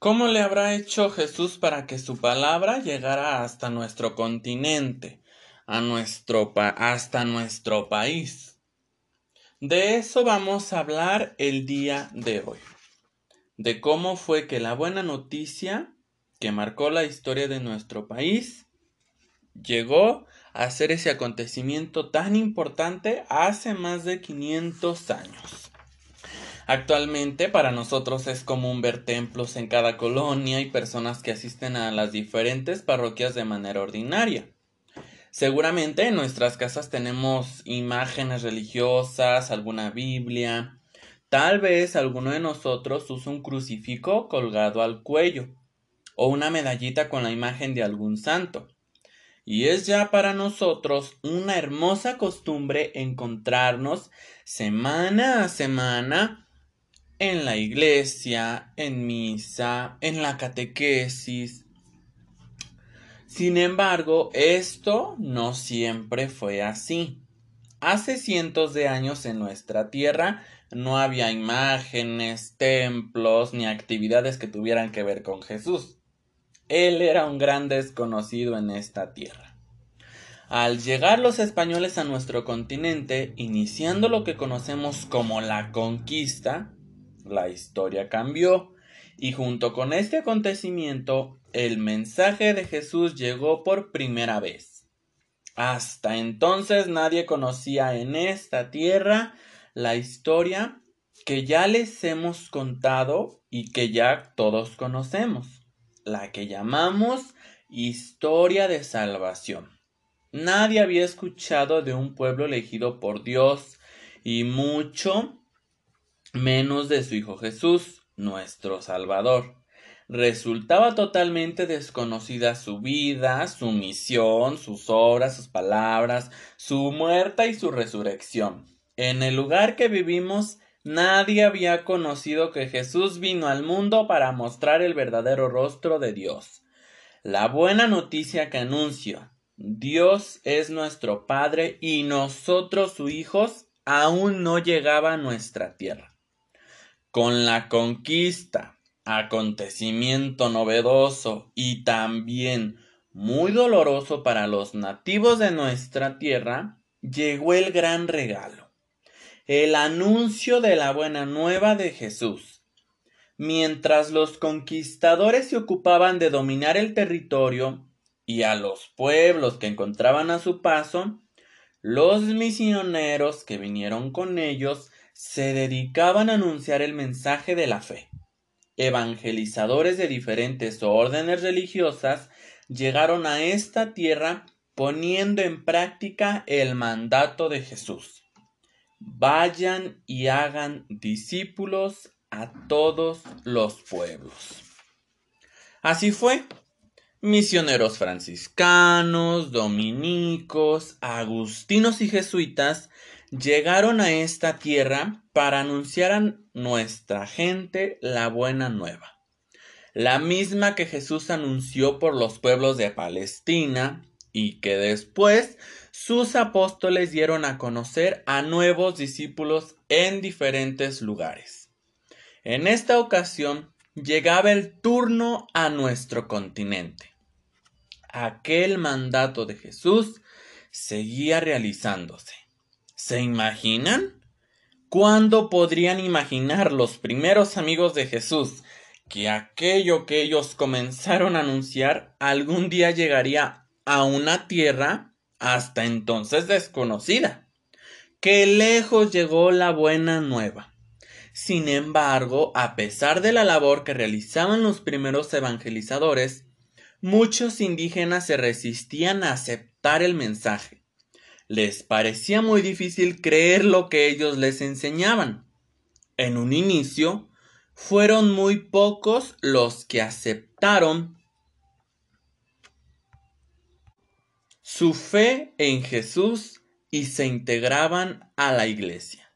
¿Cómo le habrá hecho Jesús para que su palabra llegara hasta nuestro continente, hasta nuestro país? De eso vamos a hablar el día de hoy. De cómo fue que la buena noticia que marcó la historia de nuestro país llegó a ser ese acontecimiento tan importante hace más de 500 años. Actualmente para nosotros es común ver templos en cada colonia y personas que asisten a las diferentes parroquias de manera ordinaria. Seguramente en nuestras casas tenemos imágenes religiosas, alguna Biblia. Tal vez alguno de nosotros usa un crucifijo colgado al cuello o una medallita con la imagen de algún santo. Y es ya para nosotros una hermosa costumbre encontrarnos semana a semana en la iglesia, en misa, en la catequesis. Sin embargo, esto no siempre fue así. Hace cientos de años en nuestra tierra no había imágenes, templos ni actividades que tuvieran que ver con Jesús. Él era un gran desconocido en esta tierra. Al llegar los españoles a nuestro continente, iniciando lo que conocemos como la conquista, la historia cambió y junto con este acontecimiento el mensaje de Jesús llegó por primera vez. Hasta entonces nadie conocía en esta tierra la historia que ya les hemos contado y que ya todos conocemos, la que llamamos historia de salvación. Nadie había escuchado de un pueblo elegido por Dios y mucho menos de su Hijo Jesús, nuestro Salvador. Resultaba totalmente desconocida su vida, su misión, sus obras, sus palabras, su muerte y su resurrección. En el lugar que vivimos, nadie había conocido que Jesús vino al mundo para mostrar el verdadero rostro de Dios. La buena noticia que anuncio, Dios es nuestro Padre y nosotros sus hijos aún no llegaba a nuestra tierra con la conquista, acontecimiento novedoso y también muy doloroso para los nativos de nuestra tierra, llegó el gran regalo, el anuncio de la buena nueva de Jesús. Mientras los conquistadores se ocupaban de dominar el territorio y a los pueblos que encontraban a su paso, los misioneros que vinieron con ellos se dedicaban a anunciar el mensaje de la fe. Evangelizadores de diferentes órdenes religiosas llegaron a esta tierra poniendo en práctica el mandato de Jesús. Vayan y hagan discípulos a todos los pueblos. Así fue. Misioneros franciscanos, dominicos, agustinos y jesuitas llegaron a esta tierra para anunciar a nuestra gente la buena nueva, la misma que Jesús anunció por los pueblos de Palestina y que después sus apóstoles dieron a conocer a nuevos discípulos en diferentes lugares. En esta ocasión llegaba el turno a nuestro continente. Aquel mandato de Jesús seguía realizándose. ¿Se imaginan? ¿Cuándo podrían imaginar los primeros amigos de Jesús que aquello que ellos comenzaron a anunciar algún día llegaría a una tierra hasta entonces desconocida? Que lejos llegó la buena nueva. Sin embargo, a pesar de la labor que realizaban los primeros evangelizadores, muchos indígenas se resistían a aceptar el mensaje les parecía muy difícil creer lo que ellos les enseñaban. En un inicio, fueron muy pocos los que aceptaron su fe en Jesús y se integraban a la iglesia.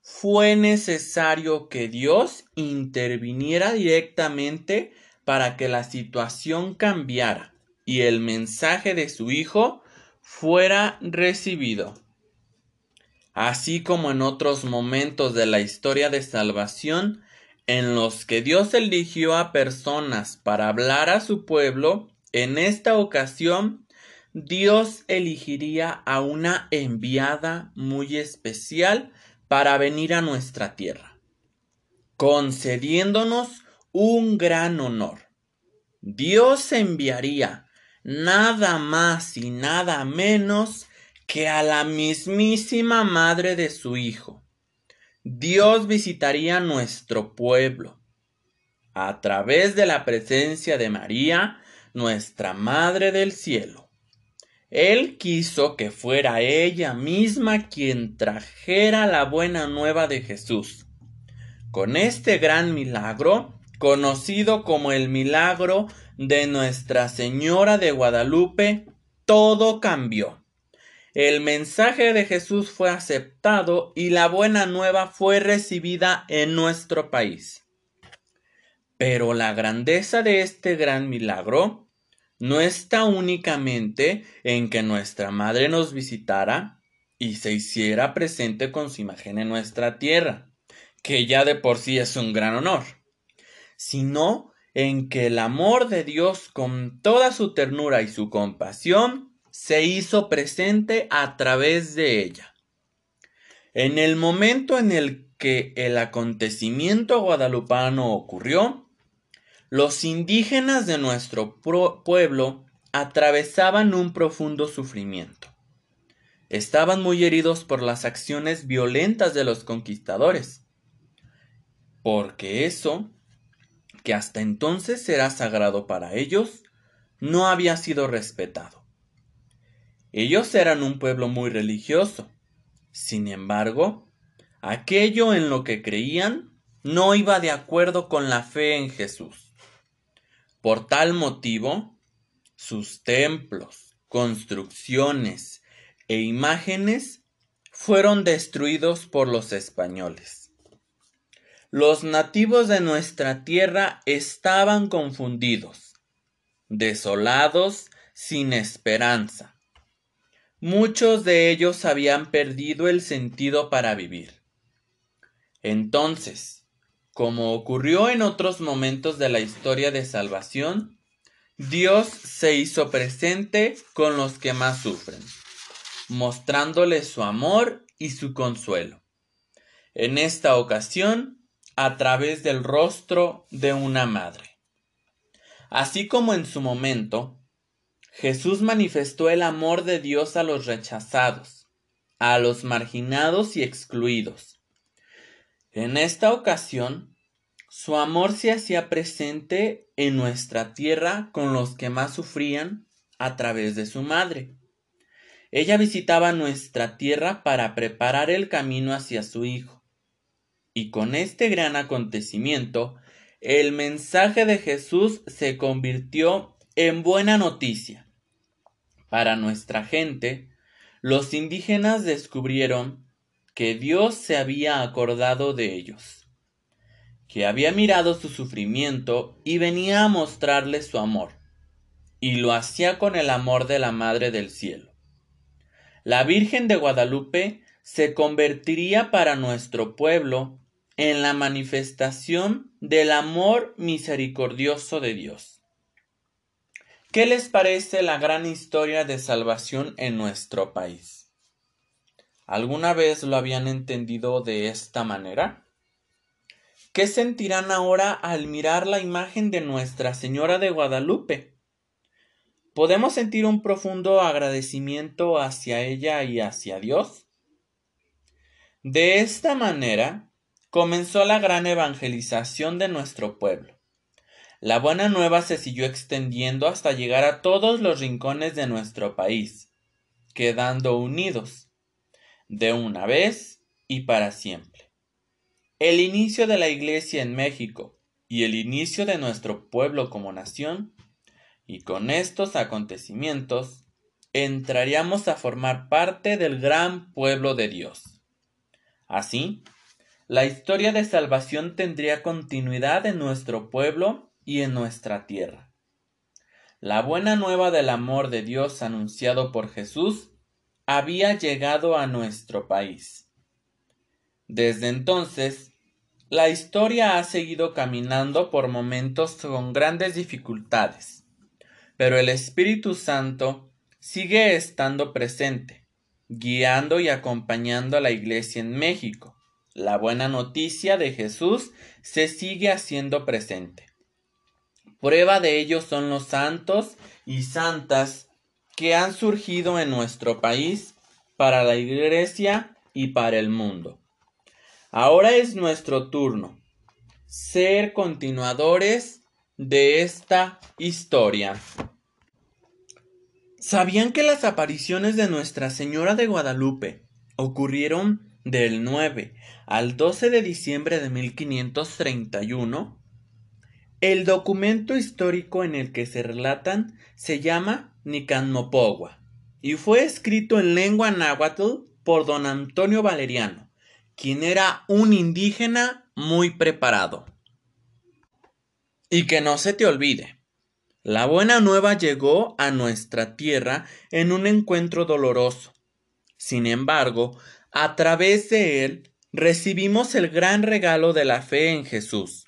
Fue necesario que Dios interviniera directamente para que la situación cambiara y el mensaje de su Hijo fuera recibido. Así como en otros momentos de la historia de salvación, en los que Dios eligió a personas para hablar a su pueblo, en esta ocasión Dios elegiría a una enviada muy especial para venir a nuestra tierra, concediéndonos un gran honor. Dios enviaría nada más y nada menos que a la mismísima madre de su Hijo. Dios visitaría nuestro pueblo a través de la presencia de María, nuestra Madre del Cielo. Él quiso que fuera ella misma quien trajera la buena nueva de Jesús. Con este gran milagro, conocido como el milagro de Nuestra Señora de Guadalupe, todo cambió. El mensaje de Jesús fue aceptado y la buena nueva fue recibida en nuestro país. Pero la grandeza de este gran milagro no está únicamente en que nuestra Madre nos visitara y se hiciera presente con su imagen en nuestra tierra, que ya de por sí es un gran honor, sino en que el amor de Dios con toda su ternura y su compasión se hizo presente a través de ella. En el momento en el que el acontecimiento guadalupano ocurrió, los indígenas de nuestro pueblo atravesaban un profundo sufrimiento. Estaban muy heridos por las acciones violentas de los conquistadores, porque eso, que hasta entonces era sagrado para ellos, no había sido respetado. Ellos eran un pueblo muy religioso. Sin embargo, aquello en lo que creían no iba de acuerdo con la fe en Jesús. Por tal motivo, sus templos, construcciones e imágenes fueron destruidos por los españoles. Los nativos de nuestra tierra estaban confundidos, desolados, sin esperanza. Muchos de ellos habían perdido el sentido para vivir. Entonces, como ocurrió en otros momentos de la historia de salvación, Dios se hizo presente con los que más sufren, mostrándoles su amor y su consuelo. En esta ocasión, a través del rostro de una madre. Así como en su momento, Jesús manifestó el amor de Dios a los rechazados, a los marginados y excluidos, en esta ocasión, su amor se hacía presente en nuestra tierra con los que más sufrían a través de su madre. Ella visitaba nuestra tierra para preparar el camino hacia su hijo. Y con este gran acontecimiento, el mensaje de Jesús se convirtió en buena noticia. Para nuestra gente, los indígenas descubrieron que Dios se había acordado de ellos, que había mirado su sufrimiento y venía a mostrarles su amor, y lo hacía con el amor de la Madre del Cielo. La Virgen de Guadalupe se convertiría para nuestro pueblo en la manifestación del amor misericordioso de Dios. ¿Qué les parece la gran historia de salvación en nuestro país? ¿Alguna vez lo habían entendido de esta manera? ¿Qué sentirán ahora al mirar la imagen de Nuestra Señora de Guadalupe? ¿Podemos sentir un profundo agradecimiento hacia ella y hacia Dios? De esta manera comenzó la gran evangelización de nuestro pueblo. La buena nueva se siguió extendiendo hasta llegar a todos los rincones de nuestro país, quedando unidos de una vez y para siempre. El inicio de la Iglesia en México y el inicio de nuestro pueblo como nación, y con estos acontecimientos entraríamos a formar parte del gran pueblo de Dios. Así, la historia de salvación tendría continuidad en nuestro pueblo y en nuestra tierra. La buena nueva del amor de Dios anunciado por Jesús había llegado a nuestro país. Desde entonces, la historia ha seguido caminando por momentos con grandes dificultades, pero el Espíritu Santo sigue estando presente, guiando y acompañando a la Iglesia en México. La buena noticia de Jesús se sigue haciendo presente. Prueba de ello son los santos y santas que han surgido en nuestro país para la Iglesia y para el mundo. Ahora es nuestro turno ser continuadores de esta historia. ¿Sabían que las apariciones de Nuestra Señora de Guadalupe ocurrieron del 9 al 12 de diciembre de 1531? El documento histórico en el que se relatan se llama Nicanmopogua y fue escrito en lengua náhuatl por don Antonio Valeriano, quien era un indígena muy preparado. Y que no se te olvide, la buena nueva llegó a nuestra tierra en un encuentro doloroso. Sin embargo, a través de él recibimos el gran regalo de la fe en Jesús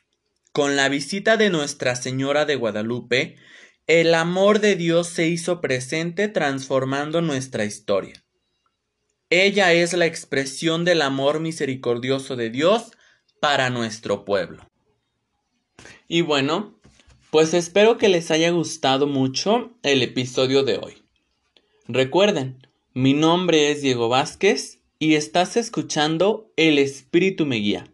con la visita de Nuestra Señora de Guadalupe, el amor de Dios se hizo presente transformando nuestra historia. Ella es la expresión del amor misericordioso de Dios para nuestro pueblo. Y bueno, pues espero que les haya gustado mucho el episodio de hoy. Recuerden, mi nombre es Diego Vázquez y estás escuchando El Espíritu me guía.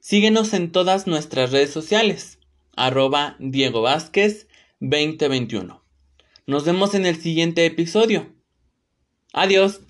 Síguenos en todas nuestras redes sociales, arroba Diego Vázquez 2021. Nos vemos en el siguiente episodio. Adiós.